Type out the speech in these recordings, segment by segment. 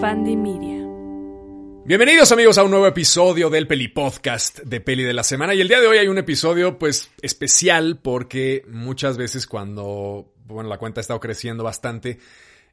Fandy Media. Bienvenidos amigos a un nuevo episodio del Peli Podcast de Peli de la Semana y el día de hoy hay un episodio pues especial porque muchas veces cuando, bueno, la cuenta ha estado creciendo bastante,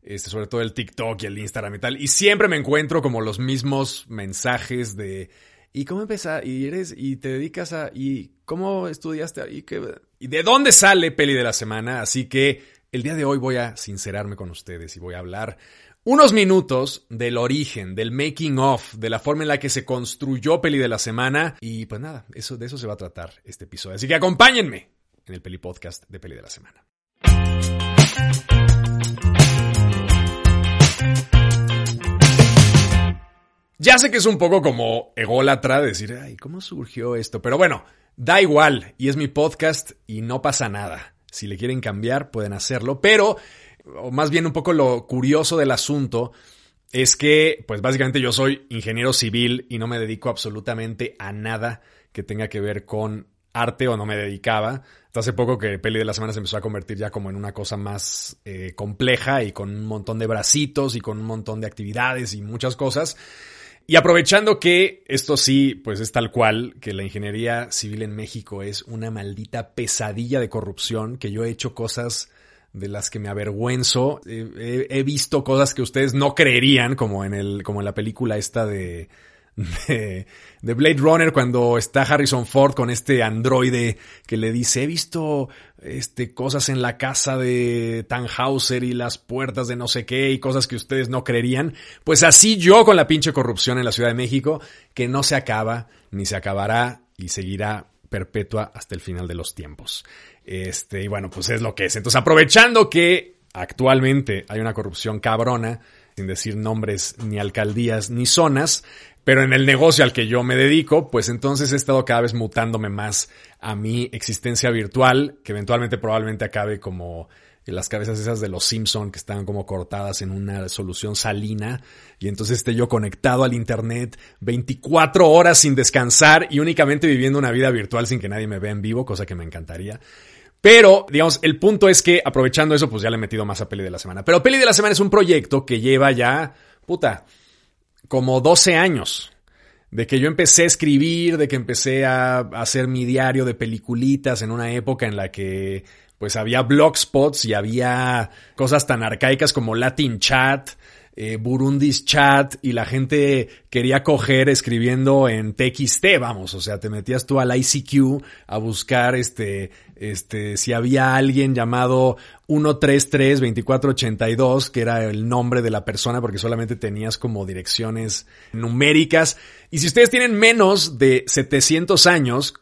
este, sobre todo el TikTok y el Instagram y tal, y siempre me encuentro como los mismos mensajes de ¿y cómo empieza? ¿Y eres? ¿Y te dedicas a? ¿Y cómo estudiaste? ¿Y, qué, ¿Y de dónde sale Peli de la Semana? Así que el día de hoy voy a sincerarme con ustedes y voy a hablar unos minutos del origen, del making of, de la forma en la que se construyó Peli de la Semana. Y pues nada, eso, de eso se va a tratar este episodio. Así que acompáñenme en el Peli Podcast de Peli de la Semana. Ya sé que es un poco como ególatra decir, ay, ¿cómo surgió esto? Pero bueno, da igual, y es mi podcast y no pasa nada. Si le quieren cambiar, pueden hacerlo, pero o más bien un poco lo curioso del asunto, es que, pues básicamente yo soy ingeniero civil y no me dedico absolutamente a nada que tenga que ver con arte o no me dedicaba. Hasta hace poco que Peli de la Semana se empezó a convertir ya como en una cosa más eh, compleja y con un montón de bracitos y con un montón de actividades y muchas cosas. Y aprovechando que esto sí, pues es tal cual, que la ingeniería civil en México es una maldita pesadilla de corrupción, que yo he hecho cosas de las que me avergüenzo. he, visto cosas que ustedes no creerían, como en el, como en la película esta de, de, de, Blade Runner, cuando está Harrison Ford con este androide que le dice, he visto este, cosas en la casa de Tannhauser y las puertas de no sé qué y cosas que ustedes no creerían. Pues así yo con la pinche corrupción en la Ciudad de México, que no se acaba, ni se acabará y seguirá perpetua hasta el final de los tiempos. Este, y bueno, pues es lo que es. Entonces, aprovechando que actualmente hay una corrupción cabrona, sin decir nombres ni alcaldías ni zonas, pero en el negocio al que yo me dedico, pues entonces he estado cada vez mutándome más a mi existencia virtual, que eventualmente probablemente acabe como las cabezas esas de los Simpson que están como cortadas en una solución salina y entonces esté yo conectado al internet 24 horas sin descansar y únicamente viviendo una vida virtual sin que nadie me vea en vivo, cosa que me encantaría. Pero, digamos, el punto es que aprovechando eso, pues ya le he metido más a Peli de la Semana. Pero Peli de la Semana es un proyecto que lleva ya, puta, como 12 años. De que yo empecé a escribir, de que empecé a hacer mi diario de peliculitas en una época en la que pues había blogspots y había cosas tan arcaicas como Latin Chat, eh, Burundis Chat y la gente quería coger escribiendo en TXT, vamos, o sea, te metías tú al ICQ a buscar este, este, si había alguien llamado 133-2482, que era el nombre de la persona porque solamente tenías como direcciones numéricas. Y si ustedes tienen menos de 700 años,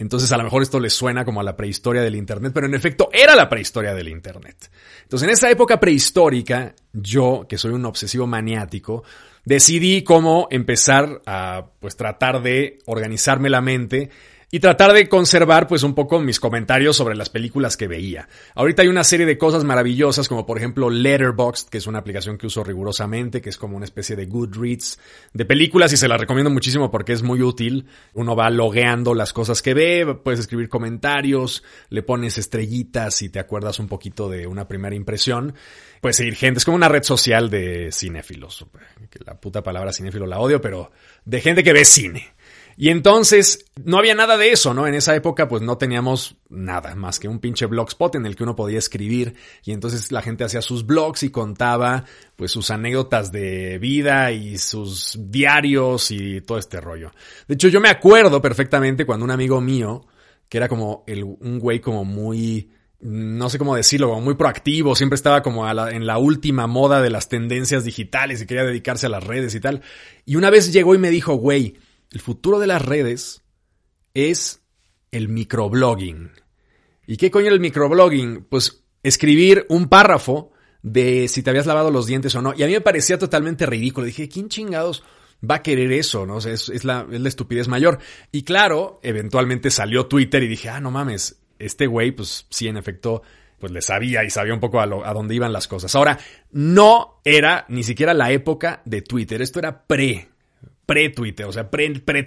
entonces a lo mejor esto les suena como a la prehistoria del Internet, pero en efecto era la prehistoria del Internet. Entonces en esa época prehistórica, yo, que soy un obsesivo maniático, decidí cómo empezar a pues tratar de organizarme la mente y tratar de conservar pues un poco mis comentarios sobre las películas que veía. Ahorita hay una serie de cosas maravillosas como por ejemplo Letterboxd, que es una aplicación que uso rigurosamente, que es como una especie de Goodreads de películas y se la recomiendo muchísimo porque es muy útil. Uno va logueando las cosas que ve, puedes escribir comentarios, le pones estrellitas y te acuerdas un poquito de una primera impresión. Puedes seguir gente, es como una red social de cinéfilos. Que la puta palabra cinéfilo la odio, pero de gente que ve cine. Y entonces no había nada de eso, ¿no? En esa época pues no teníamos nada más que un pinche blogspot en el que uno podía escribir y entonces la gente hacía sus blogs y contaba pues sus anécdotas de vida y sus diarios y todo este rollo. De hecho yo me acuerdo perfectamente cuando un amigo mío, que era como el, un güey como muy no sé cómo decirlo, como muy proactivo, siempre estaba como en la última moda de las tendencias digitales y quería dedicarse a las redes y tal. Y una vez llegó y me dijo, güey, el futuro de las redes es el microblogging. ¿Y qué coño el microblogging? Pues escribir un párrafo de si te habías lavado los dientes o no. Y a mí me parecía totalmente ridículo. Dije, ¿quién chingados va a querer eso? ¿No? es, la, es la estupidez mayor. Y claro, eventualmente salió Twitter y dije, ah, no mames, este güey, pues sí, en efecto, pues le sabía y sabía un poco a dónde iban las cosas. Ahora, no era ni siquiera la época de Twitter. Esto era pre pre-Twitter, o sea, pre, pre.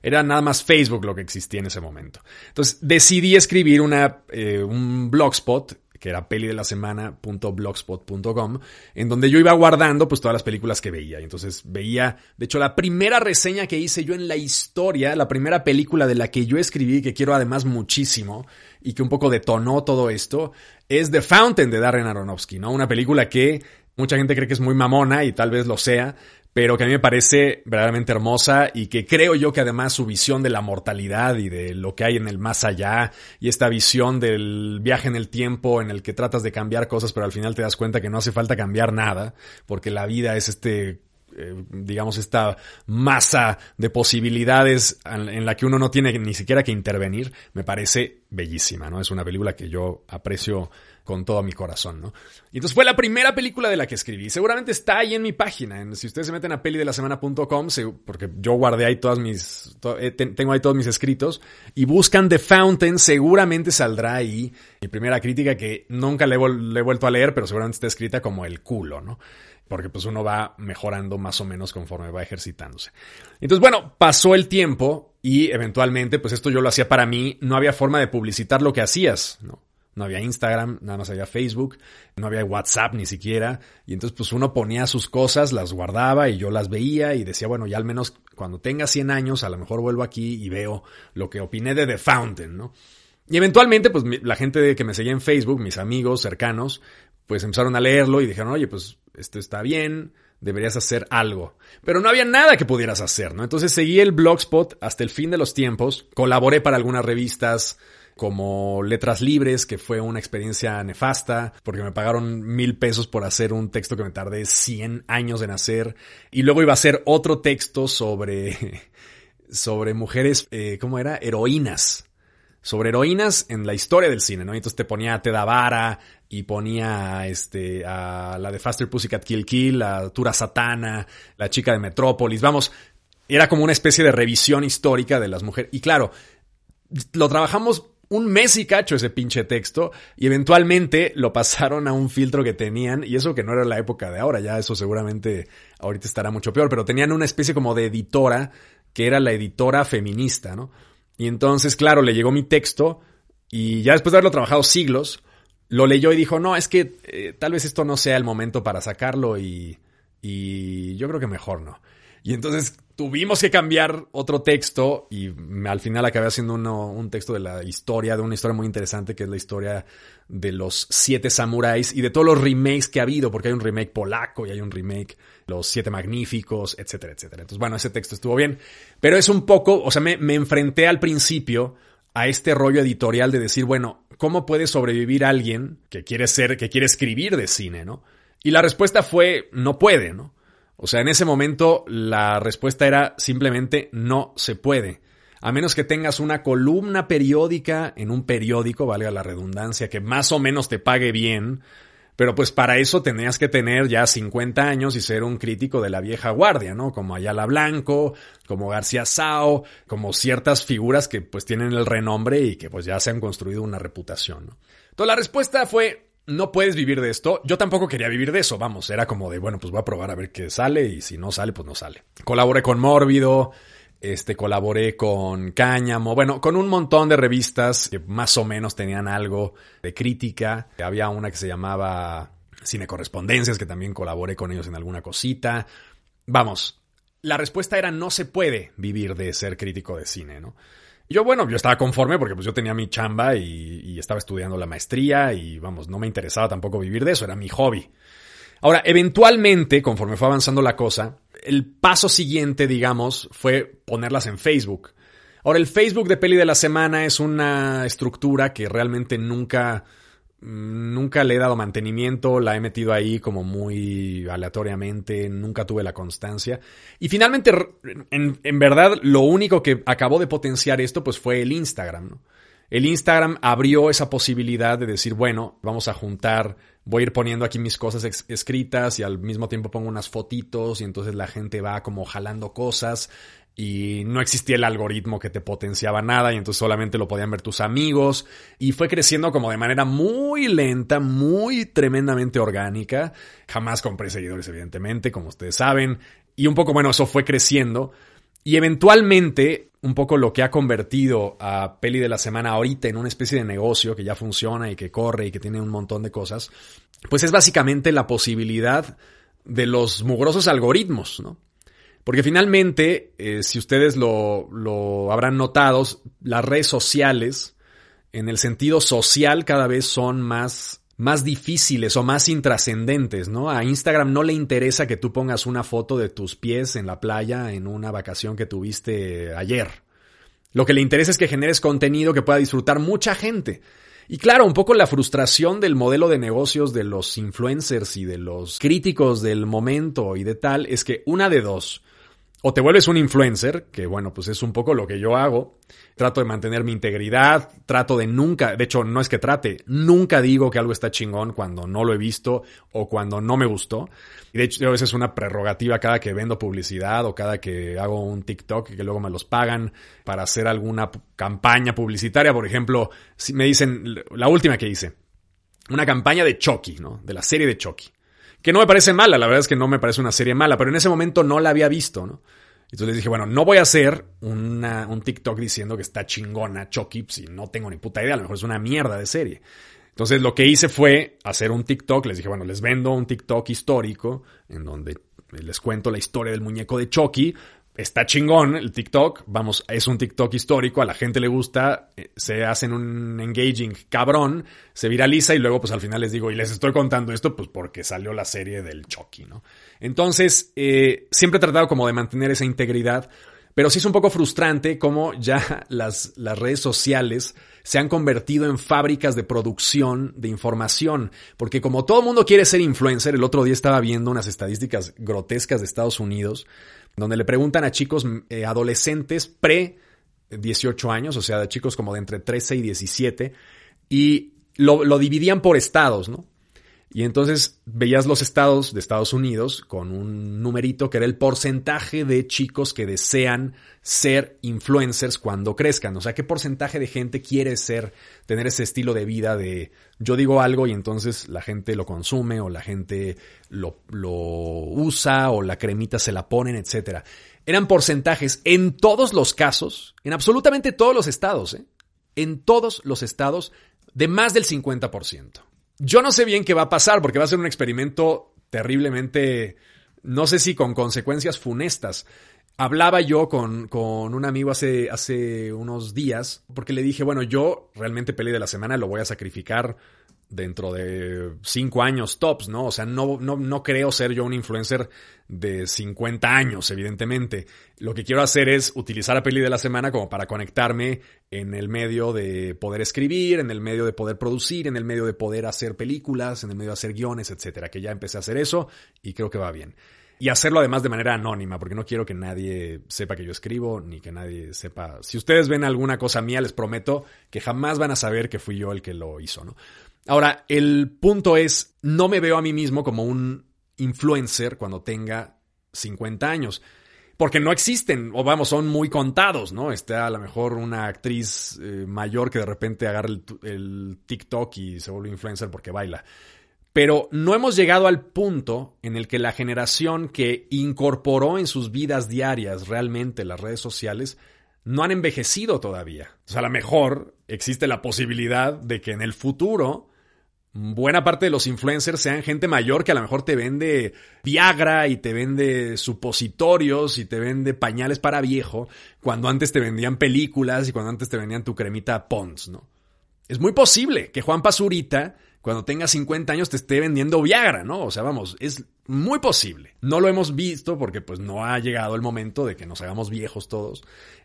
Era nada más Facebook lo que existía en ese momento. Entonces decidí escribir una, eh, un blogspot que era peli de la semana.blogspot.com, en donde yo iba guardando pues todas las películas que veía. Y entonces veía, de hecho, la primera reseña que hice yo en la historia, la primera película de la que yo escribí, que quiero además muchísimo, y que un poco detonó todo esto, es The Fountain de Darren Aronofsky, ¿no? Una película que mucha gente cree que es muy mamona y tal vez lo sea, pero que a mí me parece verdaderamente hermosa y que creo yo que además su visión de la mortalidad y de lo que hay en el más allá y esta visión del viaje en el tiempo en el que tratas de cambiar cosas pero al final te das cuenta que no hace falta cambiar nada porque la vida es este eh, digamos, esta masa de posibilidades en la que uno no tiene ni siquiera que intervenir, me parece bellísima, ¿no? Es una película que yo aprecio con todo mi corazón, ¿no? Y entonces fue la primera película de la que escribí. Seguramente está ahí en mi página. si ustedes se meten a pelidelasemana.com, porque yo guardé ahí todas mis, eh, tengo ahí todos mis escritos, y buscan The Fountain, seguramente saldrá ahí mi primera crítica que nunca le he vuelto a leer, pero seguramente está escrita como el culo, ¿no? porque pues uno va mejorando más o menos conforme va ejercitándose. Entonces, bueno, pasó el tiempo y eventualmente, pues esto yo lo hacía para mí, no había forma de publicitar lo que hacías, ¿no? No había Instagram, nada más había Facebook, no había WhatsApp ni siquiera. Y entonces pues uno ponía sus cosas, las guardaba y yo las veía y decía, bueno, ya al menos cuando tenga 100 años, a lo mejor vuelvo aquí y veo lo que opiné de The Fountain, ¿no? Y eventualmente, pues la gente que me seguía en Facebook, mis amigos cercanos, pues empezaron a leerlo y dijeron, oye, pues esto está bien, deberías hacer algo. Pero no había nada que pudieras hacer, ¿no? Entonces seguí el blogspot hasta el fin de los tiempos, colaboré para algunas revistas como Letras Libres, que fue una experiencia nefasta, porque me pagaron mil pesos por hacer un texto que me tardé 100 años en hacer, y luego iba a hacer otro texto sobre, sobre mujeres, eh, ¿cómo era? Heroínas sobre heroínas en la historia del cine, ¿no? Y entonces te ponía a Teda Vara y ponía este, a la de Faster Pussycat Kill Kill, a Tura Satana, la chica de Metrópolis, vamos, era como una especie de revisión histórica de las mujeres. Y claro, lo trabajamos un mes y cacho ese pinche texto y eventualmente lo pasaron a un filtro que tenían y eso que no era la época de ahora, ya eso seguramente ahorita estará mucho peor, pero tenían una especie como de editora que era la editora feminista, ¿no? Y entonces, claro, le llegó mi texto y ya después de haberlo trabajado siglos, lo leyó y dijo, no, es que eh, tal vez esto no sea el momento para sacarlo y, y yo creo que mejor no. Y entonces tuvimos que cambiar otro texto y al final acabé haciendo un texto de la historia, de una historia muy interesante que es la historia de los siete samuráis y de todos los remakes que ha habido, porque hay un remake polaco y hay un remake Los siete magníficos, etcétera, etcétera. Entonces, bueno, ese texto estuvo bien, pero es un poco, o sea, me, me enfrenté al principio a este rollo editorial de decir, bueno, ¿cómo puede sobrevivir alguien que quiere ser, que quiere escribir de cine, no? Y la respuesta fue, no puede, ¿no? O sea, en ese momento la respuesta era simplemente no se puede. A menos que tengas una columna periódica en un periódico, valga la redundancia, que más o menos te pague bien, pero pues para eso tenías que tener ya 50 años y ser un crítico de la vieja guardia, ¿no? Como Ayala Blanco, como García Sao, como ciertas figuras que pues tienen el renombre y que pues ya se han construido una reputación, ¿no? Entonces la respuesta fue no puedes vivir de esto. Yo tampoco quería vivir de eso, vamos, era como de, bueno, pues voy a probar a ver qué sale y si no sale, pues no sale. Colaboré con Mórbido, este, colaboré con Cáñamo, bueno, con un montón de revistas que más o menos tenían algo de crítica. Había una que se llamaba Cine Correspondencias, que también colaboré con ellos en alguna cosita. Vamos, la respuesta era no se puede vivir de ser crítico de cine, ¿no? Yo, bueno, yo estaba conforme porque pues yo tenía mi chamba y, estaba estudiando la maestría y vamos, no me interesaba tampoco vivir de eso, era mi hobby. Ahora, eventualmente, conforme fue avanzando la cosa, el paso siguiente, digamos, fue ponerlas en Facebook. Ahora, el Facebook de Peli de la Semana es una estructura que realmente nunca Nunca le he dado mantenimiento, la he metido ahí como muy aleatoriamente, nunca tuve la constancia. Y finalmente, en, en verdad, lo único que acabó de potenciar esto, pues fue el Instagram. El Instagram abrió esa posibilidad de decir, bueno, vamos a juntar, voy a ir poniendo aquí mis cosas escritas y al mismo tiempo pongo unas fotitos y entonces la gente va como jalando cosas y no existía el algoritmo que te potenciaba nada y entonces solamente lo podían ver tus amigos y fue creciendo como de manera muy lenta, muy tremendamente orgánica. Jamás compré seguidores evidentemente, como ustedes saben, y un poco bueno, eso fue creciendo Y eventualmente, un poco lo que ha convertido a Peli de la Semana ahorita en una especie de negocio que ya funciona y que corre y que tiene un montón de cosas, pues es básicamente la posibilidad de los mugrosos algoritmos, ¿no? Porque finalmente, eh, si ustedes lo, lo habrán notado, las redes sociales, en el sentido social, cada vez son más más difíciles o más intrascendentes, ¿no? A Instagram no le interesa que tú pongas una foto de tus pies en la playa en una vacación que tuviste ayer. Lo que le interesa es que generes contenido que pueda disfrutar mucha gente. Y claro, un poco la frustración del modelo de negocios de los influencers y de los críticos del momento y de tal es que una de dos, o te vuelves un influencer, que bueno, pues es un poco lo que yo hago. Trato de mantener mi integridad, trato de nunca, de hecho no es que trate, nunca digo que algo está chingón cuando no lo he visto o cuando no me gustó. Y de hecho a veces es una prerrogativa cada que vendo publicidad o cada que hago un TikTok que luego me los pagan para hacer alguna campaña publicitaria. Por ejemplo, si me dicen, la última que hice, una campaña de Chucky, ¿no? De la serie de Chucky que no me parece mala, la verdad es que no me parece una serie mala, pero en ese momento no la había visto, ¿no? Entonces les dije, bueno, no voy a hacer un TikTok diciendo que está chingona Chucky si no tengo ni puta idea, a lo mejor es una mierda de serie. Entonces lo que hice fue hacer un TikTok, les dije, bueno, les vendo un TikTok histórico en donde les cuento la historia del muñeco de Chucky, está chingón el TikTok, vamos, es un TikTok histórico, a la gente le gusta, eh, se hacen un engaging cabrón, se viraliza y luego pues al final les digo, y les estoy contando esto pues porque salió la serie del Chucky, ¿no? Entonces, eh, siempre he tratado como de mantener esa integridad, pero sí es un poco frustrante como ya las, las redes sociales se han convertido en fábricas de producción de información, porque como todo mundo quiere ser influencer, el otro día estaba viendo unas estadísticas grotescas de Estados Unidos, donde le preguntan a chicos eh, adolescentes pre 18 años, o sea, de chicos como de entre 13 y 17, y lo, lo dividían por estados, ¿no? Y entonces veías los estados de Estados Unidos con un numerito que era el porcentaje de chicos que desean ser influencers cuando crezcan. O sea, qué porcentaje de gente quiere ser, tener ese estilo de vida de yo digo algo y entonces la gente lo consume o la gente lo, lo usa o la cremita se la ponen, etcétera. Eran porcentajes en todos los casos, en absolutamente todos los estados, ¿eh? en todos los estados de más del 50%. Yo no sé bien qué va a pasar porque va a ser un experimento terriblemente, no sé si con consecuencias funestas. Hablaba yo con, con, un amigo hace, hace unos días porque le dije, bueno, yo realmente peleé de la semana lo voy a sacrificar dentro de cinco años tops, ¿no? O sea, no, no, no creo ser yo un influencer de 50 años, evidentemente. Lo que quiero hacer es utilizar a Peli de la Semana como para conectarme en el medio de poder escribir, en el medio de poder producir, en el medio de poder hacer películas, en el medio de hacer guiones, etcétera. Que ya empecé a hacer eso y creo que va bien. Y hacerlo además de manera anónima, porque no quiero que nadie sepa que yo escribo, ni que nadie sepa. Si ustedes ven alguna cosa mía, les prometo que jamás van a saber que fui yo el que lo hizo, ¿no? Ahora, el punto es, no me veo a mí mismo como un influencer cuando tenga 50 años. Porque no existen, o vamos, son muy contados, ¿no? Está a lo mejor una actriz eh, mayor que de repente agarra el, el TikTok y se vuelve influencer porque baila. Pero no hemos llegado al punto en el que la generación que incorporó en sus vidas diarias realmente las redes sociales no han envejecido todavía. O sea, a lo mejor existe la posibilidad de que en el futuro buena parte de los influencers sean gente mayor que a lo mejor te vende Viagra y te vende supositorios y te vende pañales para viejo, cuando antes te vendían películas y cuando antes te vendían tu cremita Pons, ¿no? Es muy posible que Juan Pazurita, cuando tenga 50 años, te esté vendiendo Viagra, ¿no? O sea, vamos, es muy posible. No lo hemos visto porque pues no ha llegado el momento de que nos hagamos viejos todos,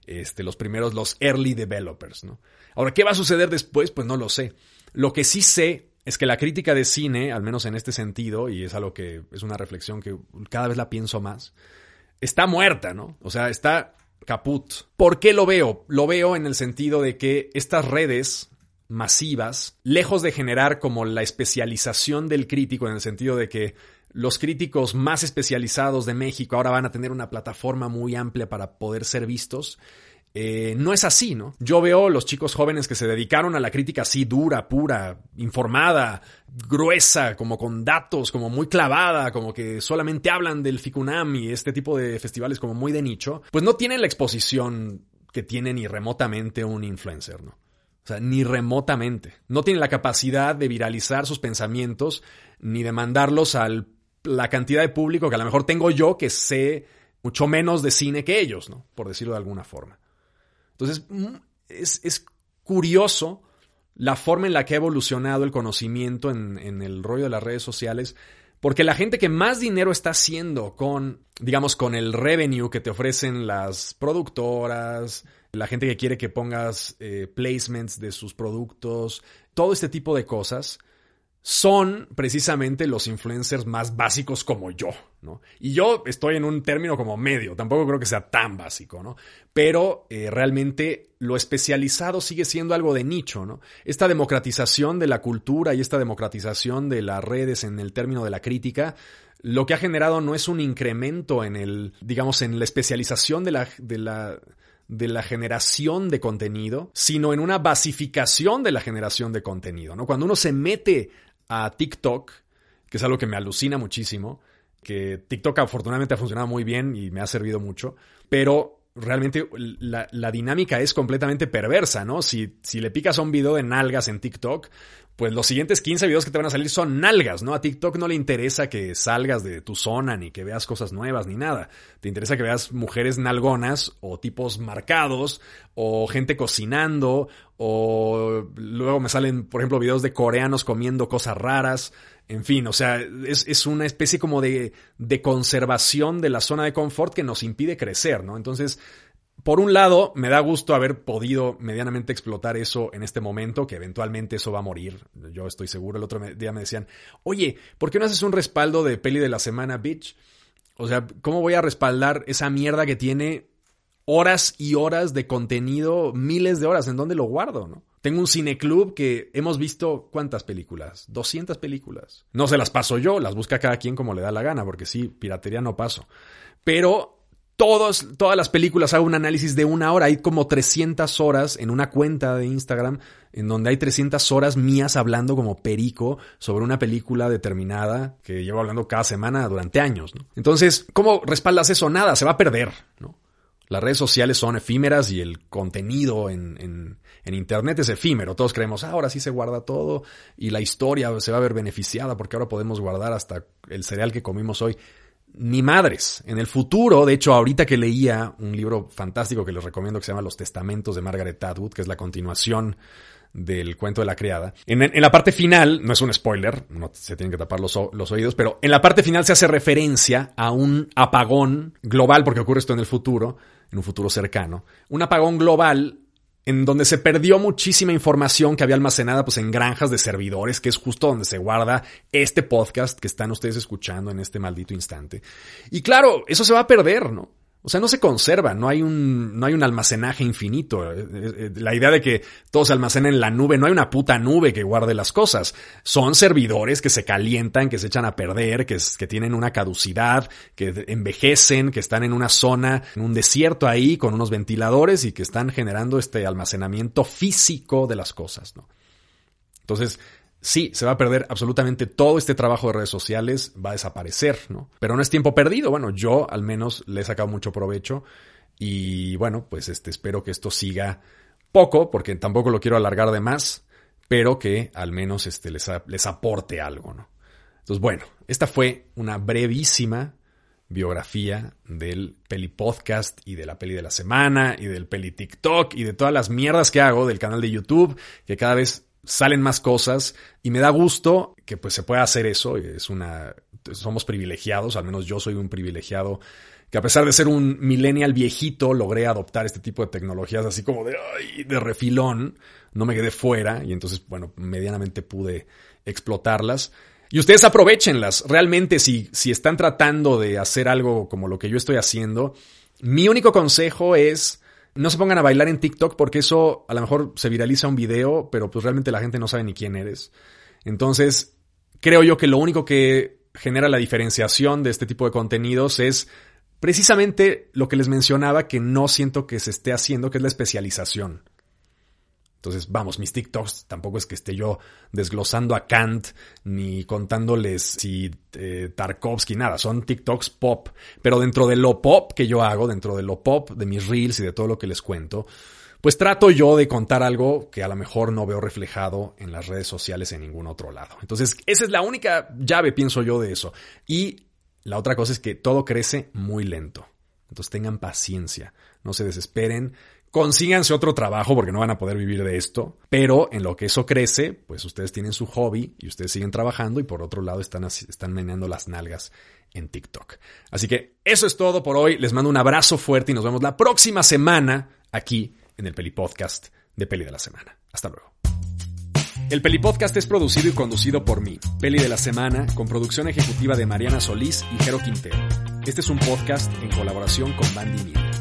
este, los primeros, los early developers, ¿no? Ahora, ¿qué va a suceder después? Pues no lo sé. Lo que sí sé es que la crítica de cine, al menos en este sentido, y es algo que es una reflexión que cada vez la pienso más, está muerta, ¿no? O sea, está caput. ¿Por qué lo veo? Lo veo en el sentido de que estas redes masivas, lejos de generar como la especialización del crítico, en el sentido de que los críticos más especializados de México ahora van a tener una plataforma muy amplia para poder ser vistos, eh, no es así, ¿no? Yo veo los chicos jóvenes que se dedicaron a la crítica así dura, pura, informada, gruesa, como con datos, como muy clavada, como que solamente hablan del Ficunam y este tipo de festivales como muy de nicho, pues no tienen la exposición que tiene ni remotamente un influencer, ¿no? O sea, ni remotamente. No tienen la capacidad de viralizar sus pensamientos ni de mandarlos a la cantidad de público que a lo mejor tengo yo que sé mucho menos de cine que ellos, ¿no? Por decirlo de alguna forma. Entonces, mm, es, curioso la forma en la que ha evolucionado el conocimiento en, en, el rollo de las redes sociales, porque la gente que más dinero está haciendo con, digamos, con el revenue que te ofrecen las productoras, la gente que quiere que pongas eh, placements de sus productos, todo este tipo de cosas, son precisamente los influencers más básicos como yo, ¿no? Y yo estoy en un término como medio, tampoco creo que sea tan básico, ¿no? Pero eh, realmente lo especializado sigue siendo algo de nicho, ¿no? Esta democratización de la cultura y esta democratización de las redes en el término de la crítica, lo que ha generado no es un incremento en el, digamos, en la especialización de la, de la, de la generación de contenido, sino en una basificación de la generación de contenido, ¿no? Cuando uno se mete a TikTok, que es algo que me alucina muchísimo, que TikTok afortunadamente ha funcionado muy bien y me ha servido mucho, pero realmente la, la, dinámica es completamente perversa, ¿no? Si, si le picas a un video de nalgas en TikTok, pues los siguientes 15 videos que te van a salir son nalgas, ¿no? A TikTok no le interesa que salgas de tu zona, ni que veas cosas nuevas, ni nada. Te interesa que veas mujeres nalgonas, o tipos marcados, o gente cocinando, o luego me salen, por ejemplo, videos de coreanos comiendo cosas raras. En fin, o sea, es, es una especie como de, de conservación de la zona de confort que nos impide crecer, ¿no? Entonces, por un lado, me da gusto haber podido medianamente explotar eso en este momento, que eventualmente eso va a morir. Yo estoy seguro. El otro día me decían, oye, ¿por qué no haces un respaldo de peli de la semana, bitch? O sea, ¿cómo voy a respaldar esa mierda que tiene horas y horas de contenido, miles de horas? ¿En dónde lo guardo, no? Tengo un cineclub que hemos visto cuántas películas, 200 películas. No se las paso yo, las busca cada quien como le da la gana, porque sí, piratería no paso. Pero todos, todas las películas hago un análisis de una hora. Hay como 300 horas en una cuenta de Instagram en donde hay 300 horas mías hablando como perico sobre una película determinada que llevo hablando cada semana durante años. Entonces, ¿cómo respaldas eso? Nada, se va a perder. ¿no? Las redes sociales son efímeras y el contenido en, en, Internet es efímero. Todos creemos, ah, ahora sí se guarda todo y la historia se va a ver beneficiada porque ahora podemos guardar hasta el cereal que comimos hoy. Ni madres. En el futuro, de hecho, ahorita que leía un libro fantástico que les recomiendo que se llama Los Testamentos de Margaret Atwood, que es la continuación del cuento de la criada. En, en, la parte final, no es un spoiler, no se tienen que tapar los, los, oídos, pero en la parte final se hace referencia a un apagón global, porque ocurre esto en el futuro, en un futuro cercano, un apagón global en donde se perdió muchísima información que había almacenada pues en granjas de servidores, que es justo donde se guarda este podcast que están ustedes escuchando en este maldito instante. Y claro, eso se va a perder, ¿no? O sea, no se conserva, no hay un, no hay un almacenaje infinito. Eh, eh, la idea de que todo se almacena en la nube, no hay una puta nube que guarde las cosas. Son servidores que se calientan, que se echan a perder, que, que tienen una caducidad, que envejecen, que están en una zona, en un desierto ahí con unos ventiladores y que están generando este almacenamiento físico de las cosas, ¿no? Entonces, sí, se va a perder absolutamente todo este trabajo de redes sociales, va a desaparecer, ¿no? Pero no es tiempo perdido, bueno, yo al menos le he sacado mucho provecho y bueno, pues este, espero que esto siga poco, porque tampoco lo quiero alargar de más, pero que al menos este, les, les aporte algo, ¿no? Entonces, bueno, esta fue una brevísima biografía del peli podcast y de la peli de la semana y del peli TikTok y de todas las mierdas que hago del canal de YouTube, que cada vez salen más cosas y me da gusto que pues se pueda hacer eso. Es una, somos privilegiados, al menos yo soy un privilegiado que a pesar de ser un millennial viejito logré adoptar este tipo de tecnologías así como de, de refilón, no me quedé fuera y entonces, bueno, medianamente pude explotarlas. Y ustedes aprovechenlas. Realmente, si, si están tratando de hacer algo como lo que yo estoy haciendo, mi único consejo es no se pongan a bailar en TikTok porque eso a lo mejor se viraliza un video, pero pues realmente la gente no sabe ni quién eres. Entonces, creo yo que lo único que genera la diferenciación de este tipo de contenidos es precisamente lo que les mencionaba que no siento que se esté haciendo, que es la especialización. Entonces, vamos, mis TikToks tampoco es que esté yo desglosando a Kant ni contándoles si eh, Tarkovsky, nada, son TikToks pop. Pero dentro de lo pop que yo hago, dentro de lo pop de mis reels y de todo lo que les cuento, pues trato yo de contar algo que a lo mejor no veo reflejado en las redes sociales en ningún otro lado. Entonces, esa es la única llave, pienso yo, de eso. Y la otra cosa es que todo crece muy lento. Entonces tengan paciencia, no se desesperen, consíganse otro trabajo porque no van a poder vivir de esto, pero en lo que eso crece, pues ustedes tienen su hobby y ustedes siguen trabajando y por otro lado están, están meneando las nalgas en TikTok. Así que eso es todo por hoy, les mando un abrazo fuerte y nos vemos la próxima semana aquí en el Peli Podcast de Peli de la Semana. Hasta luego. El Peli Podcast es producido y conducido por mí, Peli de la Semana, con producción ejecutiva de Mariana Solís y Jero Quintero. Este es un podcast en colaboración con Bandy Media.